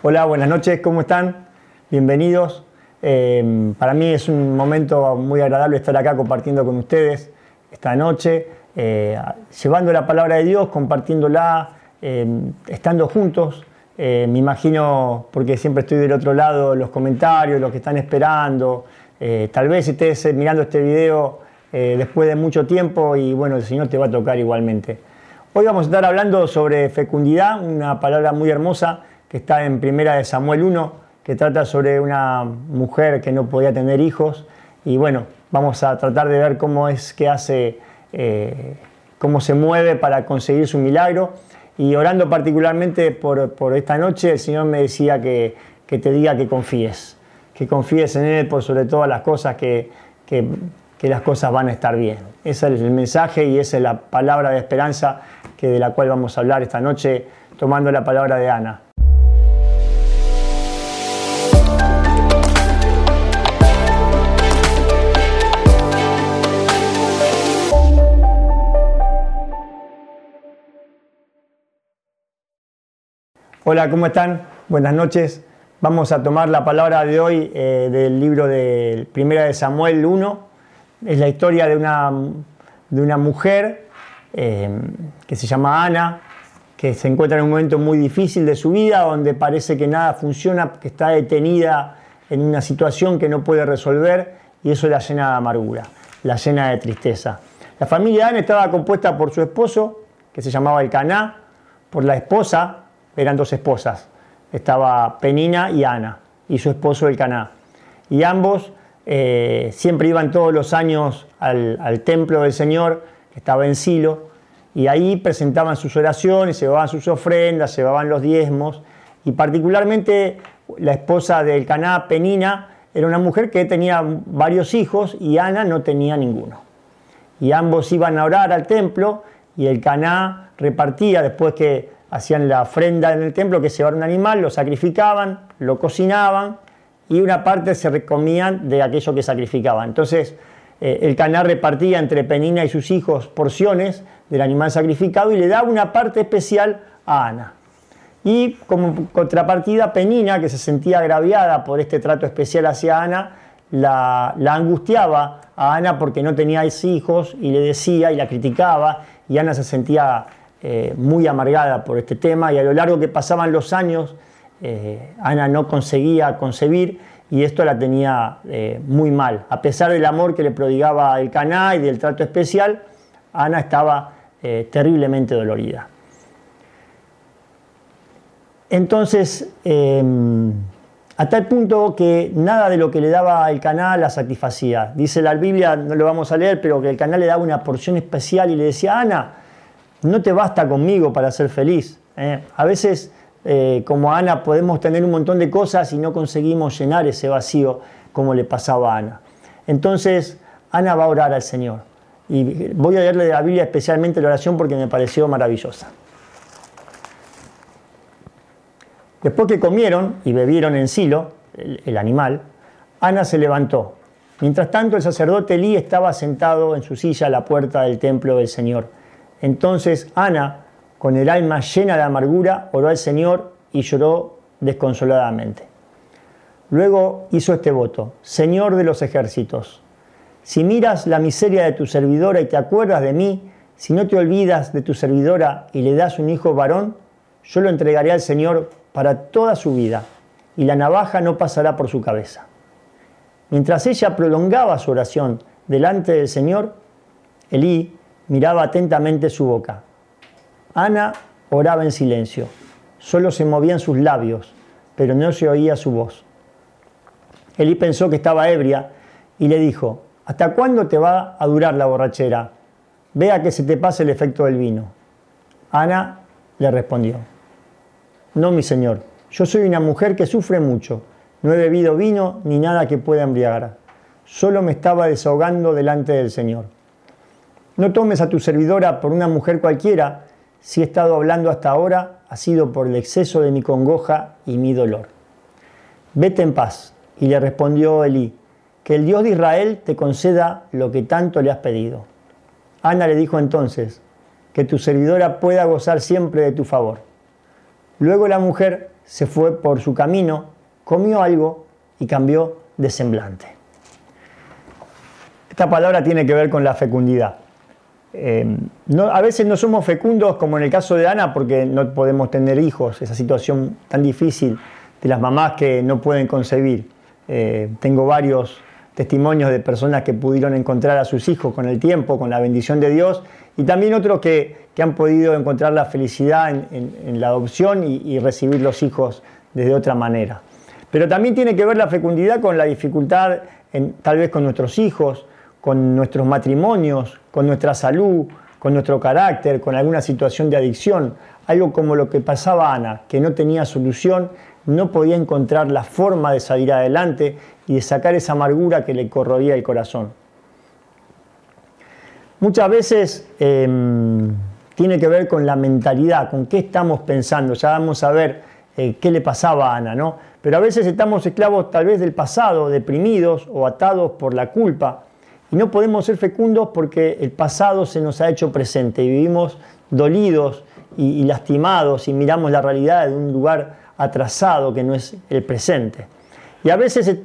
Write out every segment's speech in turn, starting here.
Hola, buenas noches, ¿cómo están? Bienvenidos. Eh, para mí es un momento muy agradable estar acá compartiendo con ustedes esta noche, eh, llevando la palabra de Dios, compartiéndola, eh, estando juntos. me imagino, porque siempre estoy del otro lado, los comentarios, los que están esperando. tal vez estés mirando este video después de mucho tiempo y bueno, el Señor te va a tocar igualmente. Hoy vamos a estar hablando sobre fecundidad, una palabra muy hermosa que está en Primera de Samuel 1, que trata sobre una mujer que no podía tener hijos. Y bueno, vamos a tratar de ver cómo es que hace, eh, cómo se mueve para conseguir su milagro. Y orando particularmente por, esta noche, el Señor me decía que, te diga que confíes, que confíes en Él por sobre todas las cosas, que, que, que las cosas van a estar bien. Ese es el mensaje y esa es la palabra de esperanza que de la cual vamos a hablar esta noche, tomando la palabra de Ana. Hola, ¿cómo están? Buenas noches. Vamos a tomar la palabra de hoy eh, del libro de Primera de Samuel 1. Es la historia de una, de una mujer eh, que se llama Ana, que se encuentra en un momento muy difícil de su vida, donde parece que nada funciona, que está detenida en una situación que no puede resolver y eso la llena de amargura, la llena de tristeza. La familia de Ana estaba compuesta por su esposo, que se llamaba El Caná, por la esposa, eran dos esposas. Estaba Penina y Ana, y su esposo el Caná. Y ambos eh, siempre iban todos los años al, templo del Señor, que estaba en Silo, y ahí presentaban sus oraciones, llevaban sus ofrendas, llevaban los diezmos, y particularmente la esposa del Caná, Penina, era una mujer que tenía varios hijos y Ana no tenía ninguno. Y ambos iban a orar al templo y el Caná repartía después que hacían la ofrenda en el templo, que se llevaban un animal, lo sacrificaban, lo cocinaban y una parte se recomían de aquello que sacrificaban. Entonces, eh, el caná repartía entre Penina y sus hijos porciones del animal sacrificado y le daba una parte especial a Ana. Y como contrapartida, Penina, que se sentía agraviada por este trato especial hacia Ana, la, la angustiaba a Ana porque no tenía hijos y le decía y la criticaba y Ana se sentía eh, muy amargada por este tema y a lo largo que pasaban los años, eh, Ana no conseguía concebir y esto la tenía eh, muy mal. A pesar del amor que le prodigaba el Caná y del trato especial, Ana estaba terriblemente dolorida. Entonces, em, a tal punto que nada de lo que le daba el canal la satisfacía. Dice la Biblia, no lo vamos a leer, pero que el canal le daba una porción especial y le decía, Ana, no te basta conmigo para ser feliz. ¿eh? A veces, eh, como Ana, podemos tener un montón de cosas y no conseguimos llenar ese vacío como le pasaba a Ana. Entonces, Ana va a orar al Señor. Y voy a leerle de la Biblia especialmente la oración porque me pareció maravillosa. Después que comieron y bebieron en Silo, el, animal, Ana se levantó. Mientras tanto, el sacerdote Elí estaba sentado en su silla a la puerta del templo del Señor entonces Ana, con el alma llena de amargura, oró al Señor y lloró desconsoladamente. Luego hizo este voto, Señor de los ejércitos, si miras la miseria de tu servidora y te acuerdas de mí, si no te olvidas de tu servidora y le das un hijo varón, yo lo entregaré al Señor para toda su vida, y la navaja no pasará por su cabeza. Mientras ella prolongaba su oración delante del Señor, Elí, miraba atentamente su boca. Ana oraba en silencio. Solo se movían sus labios, pero no se oía su voz. Elí pensó que estaba ebria y le dijo, ¿hasta cuándo te va a durar la borrachera? Vea que se te pase el efecto del vino. Ana le respondió, no, mi señor, yo soy una mujer que sufre mucho. No he bebido vino ni nada que pueda embriagar. Solo me estaba desahogando delante del Señor. No tomes a tu servidora por una mujer cualquiera, si he estado hablando hasta ahora ha sido por el exceso de mi congoja y mi dolor. Vete en paz. Y le respondió Elí, que el Dios de Israel te conceda lo que tanto le has pedido. Ana le dijo entonces, que tu servidora pueda gozar siempre de tu favor. Luego la mujer se fue por su camino, comió algo y cambió de semblante. Esta palabra tiene que ver con la fecundidad. Eh, a veces no somos fecundos como en el caso de Ana porque no podemos tener hijos, esa situación tan difícil de las mamás que no pueden concebir. Eh, tengo varios testimonios de personas que pudieron encontrar a sus hijos con el tiempo, con la bendición de Dios, y también otros que, han podido encontrar la felicidad en, la adopción y, recibir los hijos de otra manera. Pero también tiene que ver la fecundidad con la dificultad, tal vez con nuestros hijos, con nuestros matrimonios, con nuestra salud, con nuestro carácter, con alguna situación de adicción, algo como lo que pasaba a Ana, que no tenía solución, no podía encontrar la forma de salir adelante y de sacar esa amargura que le corroía el corazón. Muchas veces em, tiene que ver con la mentalidad, con qué estamos pensando. Ya vamos a ver eh, qué le pasaba a Ana, ¿no? Pero a veces estamos esclavos tal vez del pasado, deprimidos o atados por la culpa. Y no podemos ser fecundos porque el pasado se nos ha hecho presente y vivimos dolidos y, lastimados y miramos la realidad de un lugar atrasado que no es el presente. Y a veces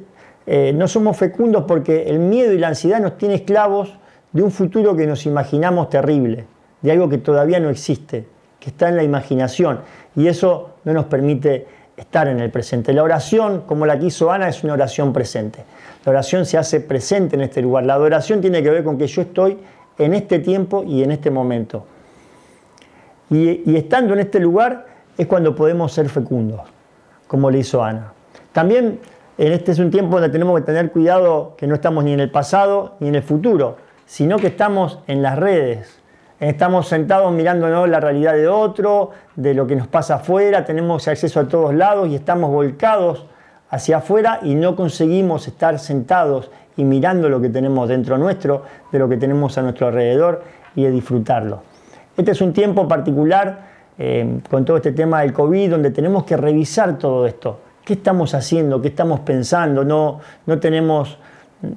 eh, no somos fecundos porque el miedo y la ansiedad nos tienen esclavos de un futuro que nos imaginamos terrible, de algo que todavía no existe, que está en la imaginación. Y eso no nos permite estar en el presente. La oración, como la que hizo Ana, es una oración presente. La oración se hace presente en este lugar. La adoración tiene que ver con que yo estoy en este tiempo y en este momento. Y, y estando en este lugar es cuando podemos ser fecundos, como le hizo Ana. También en este es un tiempo donde tenemos que tener cuidado que no estamos ni en el pasado ni en el futuro sino que estamos en las redes. Estamos sentados mirando la realidad de otro, de lo que nos pasa afuera, tenemos acceso a todos lados y estamos volcados hacia afuera y no conseguimos estar sentados y mirando lo que tenemos dentro nuestro, de lo que tenemos a nuestro alrededor y de disfrutarlo. Este es un tiempo particular eh, con todo este tema del COVID donde tenemos que revisar todo esto. ¿Qué estamos haciendo? ¿Qué estamos pensando? No, no tenemos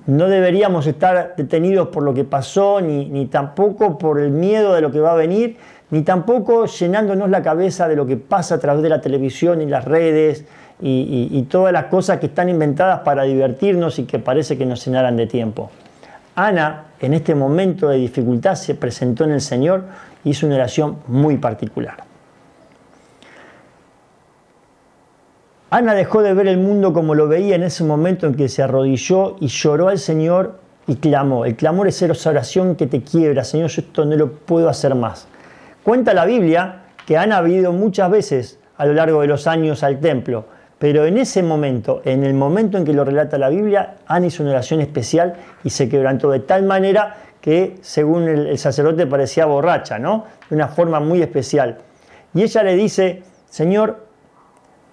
no deberíamos estar detenidos por lo que pasó, ni, tampoco por el miedo de lo que va a venir, ni tampoco llenándonos la cabeza de lo que pasa a través de la televisión y las redes y, todas las cosas que están inventadas para divertirnos y que parece que nos llenaran de tiempo. Ana, en este momento de dificultad, se presentó en el Señor y hizo una oración muy particular. Ana dejó de ver el mundo como lo veía en ese momento en que se arrodilló y lloró al Señor y clamó. El clamor es esa oración que te quiebra, Señor, yo esto no lo puedo hacer más. Cuenta la Biblia que Ana ha ido muchas veces a lo largo de los años al templo, pero en ese momento, en el momento en que lo relata la Biblia, Ana hizo una oración especial y se quebrantó de tal manera que, según el, sacerdote, parecía borracha, ¿no? De una forma muy especial. Y ella le dice, Señor,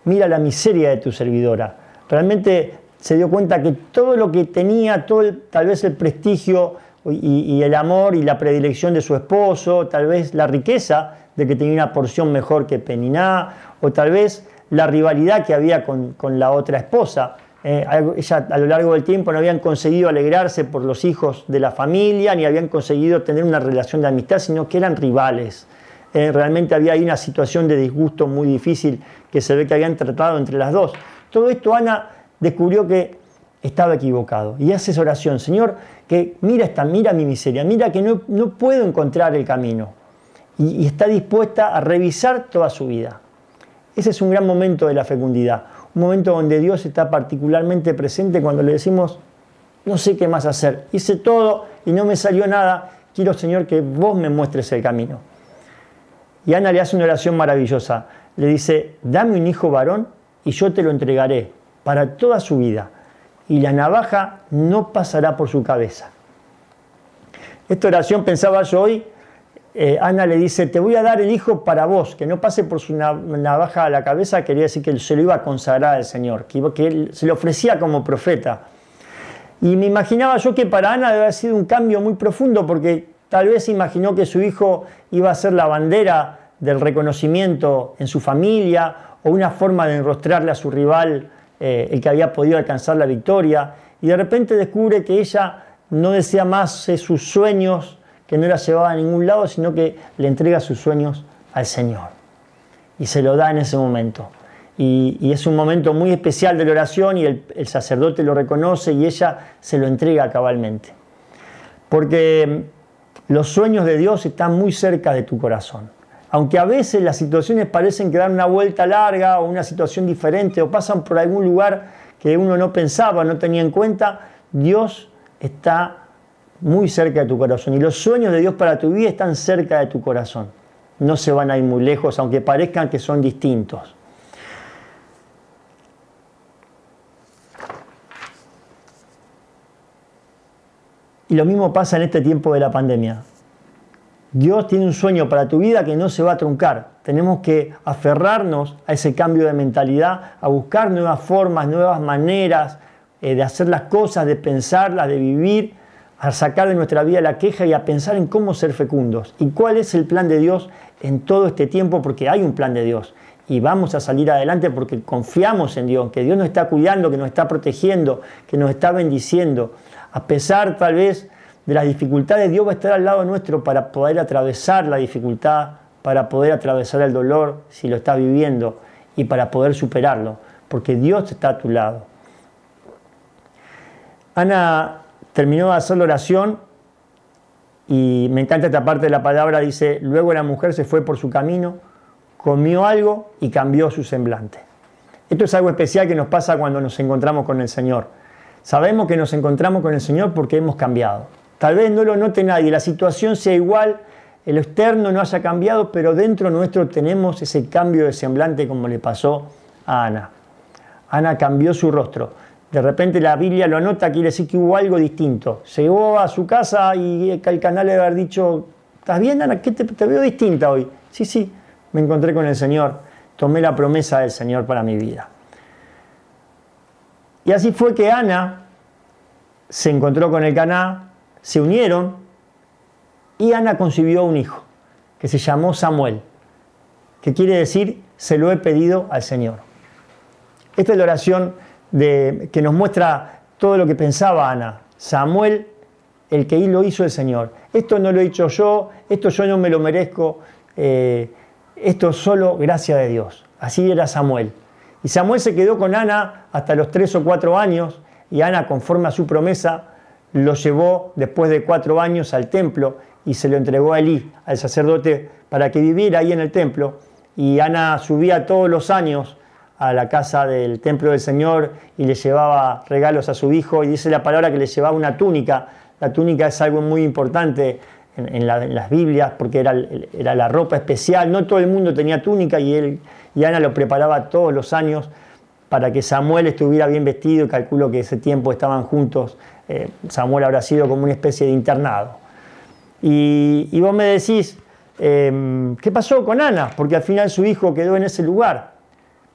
mira la miseria de tu servidora. Realmente se dio cuenta que todo lo que tenía, todo tal vez el prestigio y, el amor y la predilección de su esposo, tal vez la riqueza de que tenía una porción mejor que Peniná, o tal vez la rivalidad que había con, la otra esposa. Eh, ella a lo largo del tiempo no habían conseguido alegrarse por los hijos de la familia, ni habían conseguido tener una relación de amistad, sino que eran rivales. Eh, realmente había ahí una situación de disgusto muy difícil que se ve que habían tratado entre las dos. Todo esto Ana descubrió que estaba equivocado y hace esa oración, Señor, que mira esta, mira mi miseria, mira que no, no puedo encontrar el camino y está dispuesta a revisar toda su vida. Ese es un gran momento de la fecundidad, un momento donde Dios está particularmente presente cuando le decimos, no sé qué más hacer, hice todo y no me salió nada, quiero Señor que vos me muestres el camino. Y Ana le hace una oración maravillosa. Le dice, dame un hijo varón y yo te lo entregaré para toda su vida. Y la navaja no pasará por su cabeza. Esta oración pensaba yo hoy, eh, Ana le dice, te voy a dar el hijo para vos, que no pase por su navaja a la cabeza, quería decir que se lo iba a consagrar al Señor, que, él se le ofrecía como profeta. Y me imaginaba yo que para Ana debe haber sido un cambio muy profundo, porque Tal vez imaginó que su hijo iba a ser la bandera del reconocimiento en su familia o una forma de enrostrarle a su rival eh, el que había podido alcanzar la victoria. Y de repente descubre que ella no desea más eh, sus sueños, que no la llevaba a ningún lado, sino que le entrega sus sueños al Señor. Y se lo da en ese momento. Y, es un momento muy especial de la oración y el, el sacerdote lo reconoce y ella se lo entrega cabalmente. Porque los sueños de Dios están muy cerca de tu corazón. Aunque a veces las situaciones parecen que dan una vuelta larga o una situación diferente o pasan por algún lugar que uno no pensaba, no tenía en cuenta, Dios está muy cerca de tu corazón. Y los sueños de Dios para tu vida están cerca de tu corazón. No se van a ir muy lejos, aunque parezcan que son distintos. Y lo mismo pasa en este tiempo de la pandemia. Dios tiene un sueño para tu vida que no se va a truncar. Tenemos que aferrarnos a ese cambio de mentalidad, a buscar nuevas formas, nuevas maneras eh, de hacer las cosas, de pensarlas, de vivir, a sacar de nuestra vida la queja y a pensar en cómo ser fecundos. Y cuál es el plan de Dios en todo este tiempo, porque hay un plan de Dios. Y vamos a salir adelante porque confiamos en Dios, que Dios nos está cuidando, que nos está protegiendo, que nos está bendiciendo. A pesar tal vez de las dificultades, Dios va a estar al lado nuestro para poder atravesar la dificultad, para poder atravesar el dolor si lo estás viviendo y para poder superarlo, porque Dios está a tu lado. Ana terminó de hacer la oración y me encanta esta parte de la palabra, dice, luego la mujer se fue por su camino, comió algo y cambió su semblante. Esto es algo especial que nos pasa cuando nos encontramos con el Señor. Sabemos que nos encontramos con el Señor porque hemos cambiado. Tal vez no lo note nadie, la situación sea igual, el externo no haya cambiado, pero dentro nuestro tenemos ese cambio de semblante como le pasó a Ana. Ana cambió su rostro. De repente la Biblia lo anota, quiere decir que hubo algo distinto. Llegó a su casa y el canal le haber dicho, ¿estás bien Ana? ¿Qué te, te veo distinta hoy? Sí, sí, me encontré con el Señor, tomé la promesa del Señor para mi vida. Y así fue que Ana se encontró con el Caná, se unieron y Ana concibió un hijo que se llamó Samuel, que quiere decir se lo he pedido al Señor. Esta es la oración que nos muestra todo lo que pensaba Ana. Samuel, el que lo hizo el Señor. Esto no lo he hecho yo, esto yo no me lo merezco, eh, esto solo gracia de Dios. Así era Samuel. Y Samuel se quedó con Ana hasta los tres o cuatro años y Ana, conforme a su promesa, lo llevó después de cuatro años al templo y se lo entregó a Elí, al sacerdote, para que viviera ahí en el templo. Y Ana subía todos los años a la casa del templo del Señor y le llevaba regalos a su hijo y dice la palabra que le llevaba una túnica. La túnica es algo muy importante en, las Biblias porque era, era, la ropa especial. No todo el mundo tenía túnica y, él, y Ana lo preparaba todos los años para que Samuel estuviera bien vestido, calculo que ese tiempo estaban juntos, eh, Samuel habrá sido como una especie de internado. Y, vos me decís, em, ¿qué pasó con Ana? Porque al final su hijo quedó en ese lugar.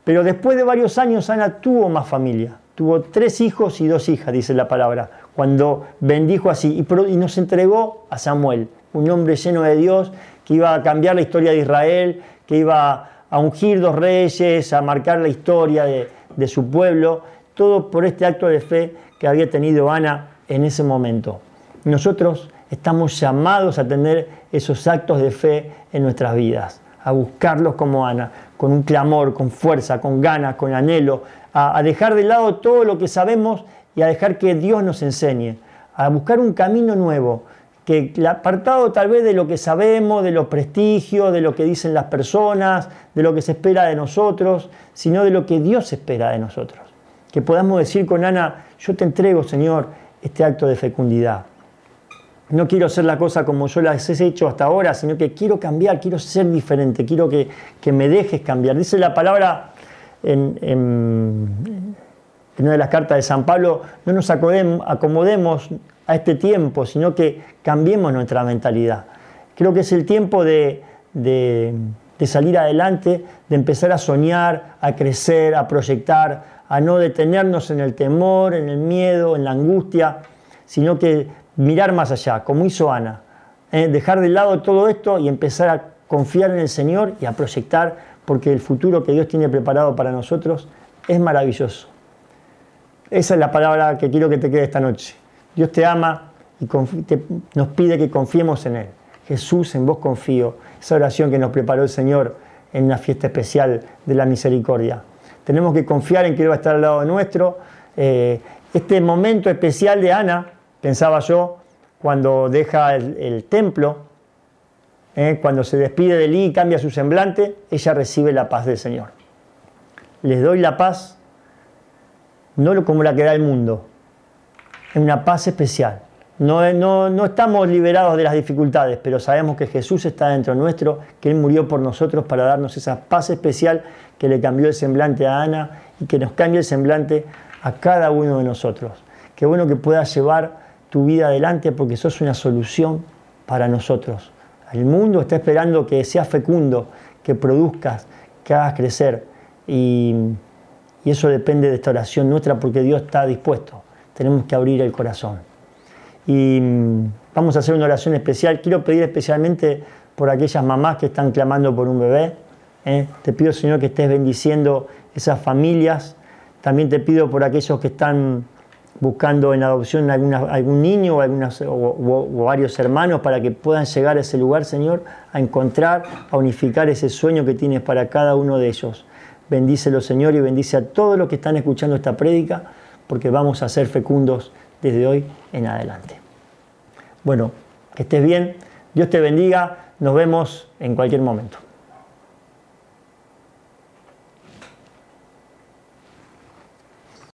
Pero después de varios años Ana tuvo más familia, tuvo tres hijos y dos hijas, dice la palabra, cuando bendijo así y, nos entregó a Samuel, un hombre lleno de Dios que iba a cambiar la historia de Israel, que iba a ungir dos reyes, a marcar la historia de, de su pueblo, todo por este acto de fe que había tenido Ana en ese momento. Nosotros estamos llamados a tener esos actos de fe en nuestras vidas, a buscarlos como Ana, con un clamor, con fuerza, con ganas, con anhelo, a, dejar de lado todo lo que sabemos y a dejar que Dios nos enseñe, a buscar un camino nuevo, que apartado tal vez de lo que sabemos, de los prestigios, de lo que dicen las personas, de lo que se espera de nosotros, sino de lo que Dios espera de nosotros. Que podamos decir con Ana, yo te entrego, Señor, este acto de fecundidad. No quiero hacer la cosa como yo las he hecho hasta ahora, sino que quiero cambiar, quiero ser diferente, quiero que, me dejes cambiar. Dice la palabra en, en, una de las cartas de San Pablo, no nos acomodemos a este tiempo, sino que cambiemos nuestra mentalidad. Creo que es el tiempo de, salir adelante, de empezar a soñar, a crecer, a proyectar, a no detenernos en el temor, en el miedo, en la angustia, sino que mirar más allá, como hizo Ana. ¿eh? Dejar de lado todo esto y empezar a confiar en el Señor y a proyectar, porque el futuro que Dios tiene preparado para nosotros es maravilloso. Esa es la palabra que quiero que te quede esta noche. Dios te ama y nos pide que confiemos en Él. Jesús, en vos confío. Esa oración que nos preparó el Señor en una fiesta especial de la misericordia. tenemos que confiar en que Él va a estar al lado nuestro. Eh, este momento especial de Ana, pensaba yo, cuando deja el, templo, eh, cuando se despide de Lee y cambia su semblante, ella recibe la paz del Señor. Les doy la paz, no como la que da el mundo, es una paz especial. No, no, estamos liberados de las dificultades, pero sabemos que Jesús está dentro nuestro, que Él murió por nosotros para darnos esa paz especial que le cambió el semblante a Ana y que nos cambie el semblante a cada uno de nosotros. Qué bueno que puedas llevar tu vida adelante porque sos una solución para nosotros. El mundo está esperando que seas fecundo, que produzcas, que hagas crecer. Y, eso depende de esta oración nuestra porque Dios está dispuesto. Tenemos que abrir el corazón. Y mm, vamos a hacer una oración especial. Quiero pedir especialmente por aquellas mamás que están clamando por un bebé. ¿eh? Te pido, Señor, que estés bendiciendo esas familias. También te pido por aquellos que están buscando en adopción algún niño o, algunas, o, varios hermanos para que puedan llegar a ese lugar, Señor, a encontrar, a unificar ese sueño que tienes para cada uno de ellos. Bendícelo, Señor, y bendice a todos los que están escuchando esta prédica, porque vamos a ser fecundos desde hoy en adelante. Bueno, que estés bien, Dios te bendiga, nos vemos en cualquier momento.